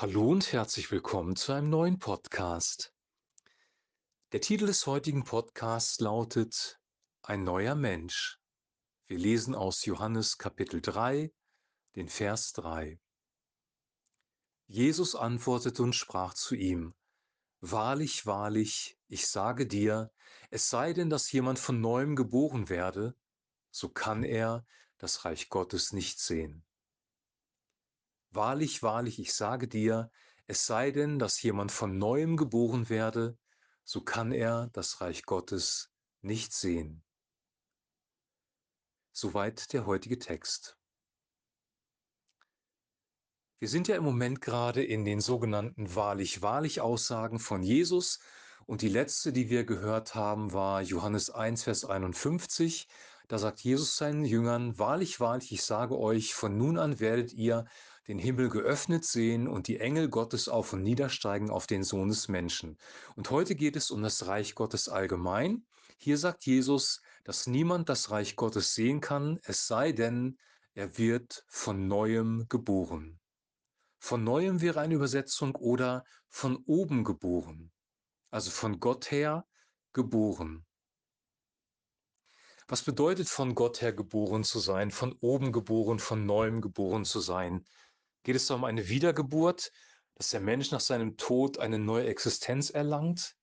Hallo und herzlich willkommen zu einem neuen Podcast. Der Titel des heutigen Podcasts lautet Ein neuer Mensch. Wir lesen aus Johannes Kapitel 3, den Vers 3. Jesus antwortete und sprach zu ihm, Wahrlich, wahrlich, ich sage dir, es sei denn, dass jemand von neuem geboren werde, so kann er das Reich Gottes nicht sehen. Wahrlich, wahrlich, ich sage dir, es sei denn, dass jemand von neuem geboren werde, so kann er das Reich Gottes nicht sehen. Soweit der heutige Text. Wir sind ja im Moment gerade in den sogenannten wahrlich, wahrlich Aussagen von Jesus und die letzte, die wir gehört haben, war Johannes 1, Vers 51. Da sagt Jesus seinen Jüngern, wahrlich, wahrlich, ich sage euch, von nun an werdet ihr den Himmel geöffnet sehen und die Engel Gottes auf und niedersteigen auf den Sohn des Menschen. Und heute geht es um das Reich Gottes allgemein. Hier sagt Jesus, dass niemand das Reich Gottes sehen kann, es sei denn, er wird von neuem geboren. Von neuem wäre eine Übersetzung oder von oben geboren, also von Gott her geboren. Was bedeutet von Gott her geboren zu sein, von oben geboren, von neuem geboren zu sein? Geht es da um eine Wiedergeburt, dass der Mensch nach seinem Tod eine neue Existenz erlangt?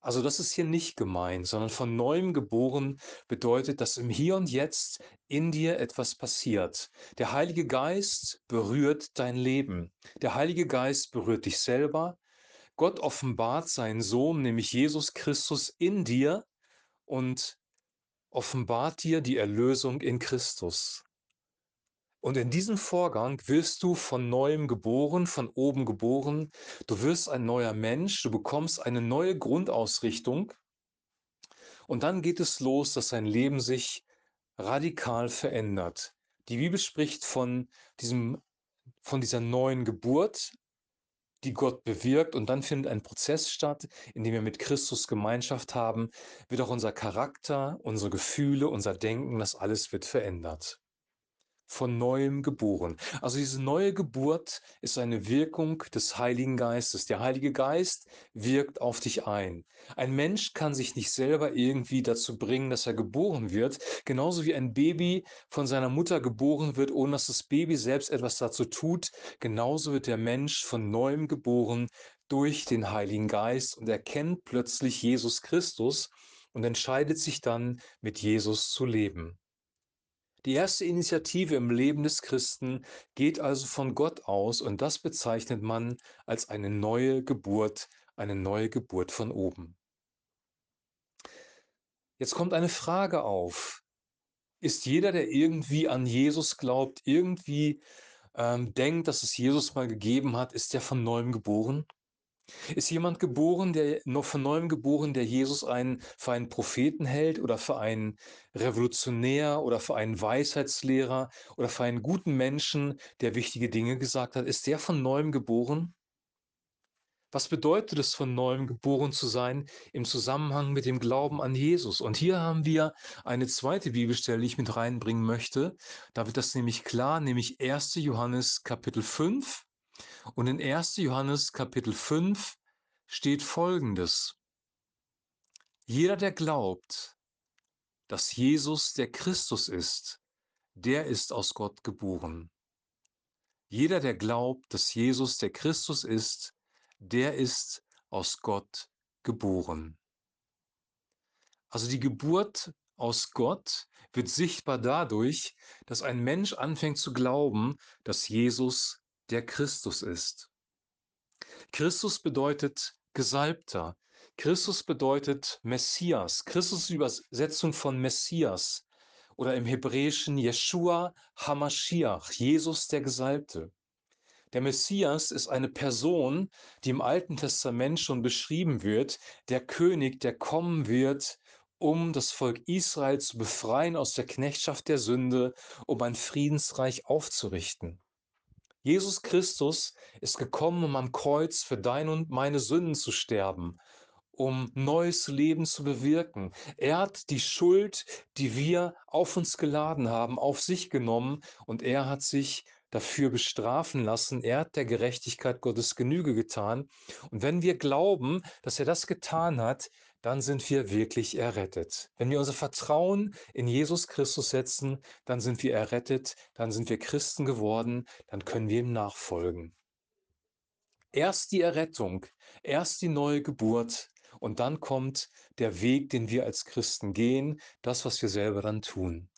Also das ist hier nicht gemeint, sondern von neuem geboren bedeutet, dass im Hier und Jetzt in dir etwas passiert. Der Heilige Geist berührt dein Leben. Der Heilige Geist berührt dich selber. Gott offenbart seinen Sohn, nämlich Jesus Christus, in dir und offenbart dir die Erlösung in Christus. Und in diesem Vorgang wirst du von neuem geboren, von oben geboren. Du wirst ein neuer Mensch, du bekommst eine neue Grundausrichtung. Und dann geht es los, dass dein Leben sich radikal verändert. Die Bibel spricht von diesem, von dieser neuen Geburt, die Gott bewirkt. Und dann findet ein Prozess statt, in dem wir mit Christus Gemeinschaft haben, wird auch unser Charakter, unsere Gefühle, unser Denken, das alles wird verändert von neuem geboren. Also diese neue Geburt ist eine Wirkung des Heiligen Geistes. Der Heilige Geist wirkt auf dich ein. Ein Mensch kann sich nicht selber irgendwie dazu bringen, dass er geboren wird, genauso wie ein Baby von seiner Mutter geboren wird, ohne dass das Baby selbst etwas dazu tut. Genauso wird der Mensch von neuem geboren durch den Heiligen Geist und erkennt plötzlich Jesus Christus und entscheidet sich dann, mit Jesus zu leben. Die erste Initiative im Leben des Christen geht also von Gott aus und das bezeichnet man als eine neue Geburt, eine neue Geburt von oben. Jetzt kommt eine Frage auf. Ist jeder, der irgendwie an Jesus glaubt, irgendwie ähm, denkt, dass es Jesus mal gegeben hat, ist der von neuem geboren? Ist jemand geboren, der noch von neuem geboren, der Jesus einen, für einen Propheten hält oder für einen Revolutionär oder für einen Weisheitslehrer oder für einen guten Menschen, der wichtige Dinge gesagt hat? Ist der von neuem geboren? Was bedeutet es, von neuem geboren zu sein im Zusammenhang mit dem Glauben an Jesus? Und hier haben wir eine zweite Bibelstelle, die ich mit reinbringen möchte. Da wird das nämlich klar, nämlich 1. Johannes Kapitel 5, und in 1. Johannes Kapitel 5 steht Folgendes. Jeder, der glaubt, dass Jesus der Christus ist, der ist aus Gott geboren. Jeder, der glaubt, dass Jesus der Christus ist, der ist aus Gott geboren. Also die Geburt aus Gott wird sichtbar dadurch, dass ein Mensch anfängt zu glauben, dass Jesus der Christus ist. Christus bedeutet Gesalbter. Christus bedeutet Messias. Christus ist die Übersetzung von Messias oder im Hebräischen Yeshua Hamashiach, Jesus der Gesalbte. Der Messias ist eine Person, die im Alten Testament schon beschrieben wird, der König, der kommen wird, um das Volk Israel zu befreien aus der Knechtschaft der Sünde, um ein Friedensreich aufzurichten. Jesus Christus ist gekommen, um am Kreuz für deine und meine Sünden zu sterben, um neues Leben zu bewirken. Er hat die Schuld, die wir auf uns geladen haben, auf sich genommen und er hat sich dafür bestrafen lassen. Er hat der Gerechtigkeit Gottes Genüge getan. Und wenn wir glauben, dass er das getan hat, dann sind wir wirklich errettet. Wenn wir unser Vertrauen in Jesus Christus setzen, dann sind wir errettet, dann sind wir Christen geworden, dann können wir ihm nachfolgen. Erst die Errettung, erst die neue Geburt und dann kommt der Weg, den wir als Christen gehen, das, was wir selber dann tun.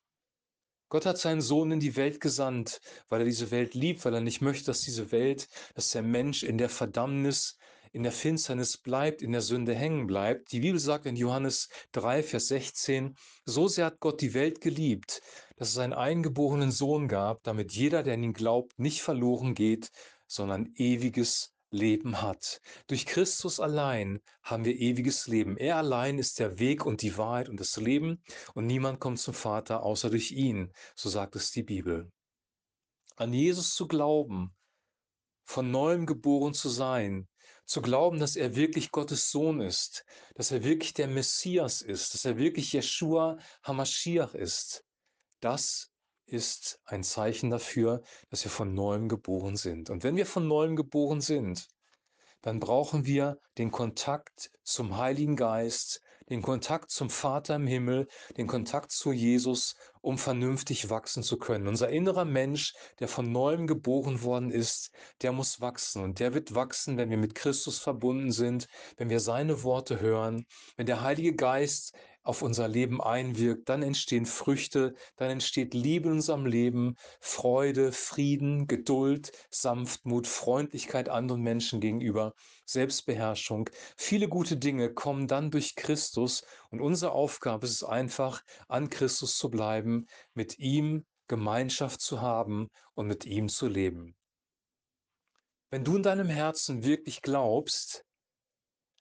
Gott hat seinen Sohn in die Welt gesandt, weil er diese Welt liebt, weil er nicht möchte, dass diese Welt, dass der Mensch in der Verdammnis, in der Finsternis bleibt, in der Sünde hängen bleibt. Die Bibel sagt in Johannes 3, Vers 16, so sehr hat Gott die Welt geliebt, dass es einen eingeborenen Sohn gab, damit jeder, der an ihn glaubt, nicht verloren geht, sondern ewiges Leben hat. Durch Christus allein haben wir ewiges Leben. Er allein ist der Weg und die Wahrheit und das Leben und niemand kommt zum Vater außer durch ihn, so sagt es die Bibel. An Jesus zu glauben, von neuem geboren zu sein, zu glauben, dass er wirklich Gottes Sohn ist, dass er wirklich der Messias ist, dass er wirklich Jeshua Hamashiach ist, das ist ein Zeichen dafür, dass wir von neuem geboren sind. Und wenn wir von neuem geboren sind, dann brauchen wir den Kontakt zum Heiligen Geist, den Kontakt zum Vater im Himmel, den Kontakt zu Jesus, um vernünftig wachsen zu können. Unser innerer Mensch, der von neuem geboren worden ist, der muss wachsen. Und der wird wachsen, wenn wir mit Christus verbunden sind, wenn wir seine Worte hören, wenn der Heilige Geist auf unser Leben einwirkt, dann entstehen Früchte, dann entsteht Liebe in unserem Leben, Freude, Frieden, Geduld, Sanftmut, Freundlichkeit anderen Menschen gegenüber, Selbstbeherrschung. Viele gute Dinge kommen dann durch Christus und unsere Aufgabe ist es einfach, an Christus zu bleiben, mit ihm Gemeinschaft zu haben und mit ihm zu leben. Wenn du in deinem Herzen wirklich glaubst,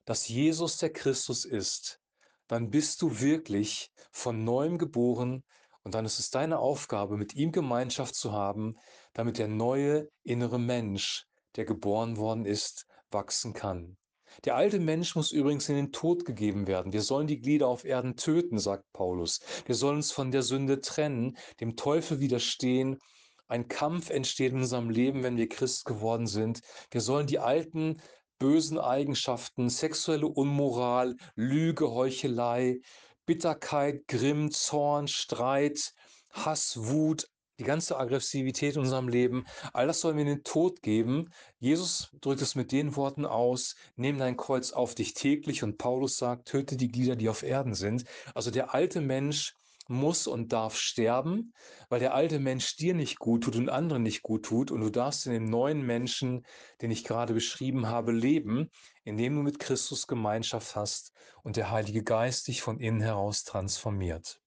dass Jesus der Christus ist, dann bist du wirklich von neuem geboren und dann ist es deine Aufgabe, mit ihm Gemeinschaft zu haben, damit der neue innere Mensch, der geboren worden ist, wachsen kann. Der alte Mensch muss übrigens in den Tod gegeben werden. Wir sollen die Glieder auf Erden töten, sagt Paulus. Wir sollen uns von der Sünde trennen, dem Teufel widerstehen. Ein Kampf entsteht in unserem Leben, wenn wir Christ geworden sind. Wir sollen die alten bösen Eigenschaften, sexuelle Unmoral, Lüge, Heuchelei, Bitterkeit, Grimm, Zorn, Streit, Hass, Wut, die ganze Aggressivität in unserem Leben, all das sollen wir in den Tod geben. Jesus drückt es mit den Worten aus, nimm dein Kreuz auf dich täglich und Paulus sagt, töte die Glieder, die auf Erden sind. Also der alte Mensch muss und darf sterben, weil der alte Mensch dir nicht gut tut und anderen nicht gut tut und du darfst in dem neuen Menschen, den ich gerade beschrieben habe, leben, indem du mit Christus Gemeinschaft hast und der Heilige Geist dich von innen heraus transformiert.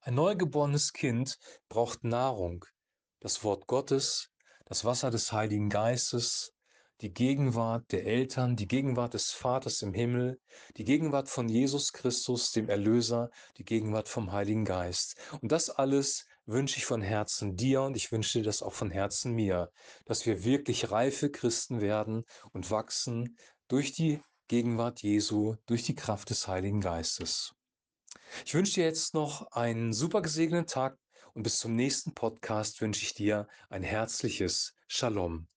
Ein neugeborenes Kind braucht Nahrung, das Wort Gottes, das Wasser des Heiligen Geistes, die Gegenwart der Eltern, die Gegenwart des Vaters im Himmel, die Gegenwart von Jesus Christus, dem Erlöser, die Gegenwart vom Heiligen Geist. Und das alles wünsche ich von Herzen dir und ich wünsche dir das auch von Herzen mir, dass wir wirklich reife Christen werden und wachsen durch die Gegenwart Jesu, durch die Kraft des Heiligen Geistes. Ich wünsche dir jetzt noch einen super gesegneten Tag und bis zum nächsten Podcast wünsche ich dir ein herzliches Shalom.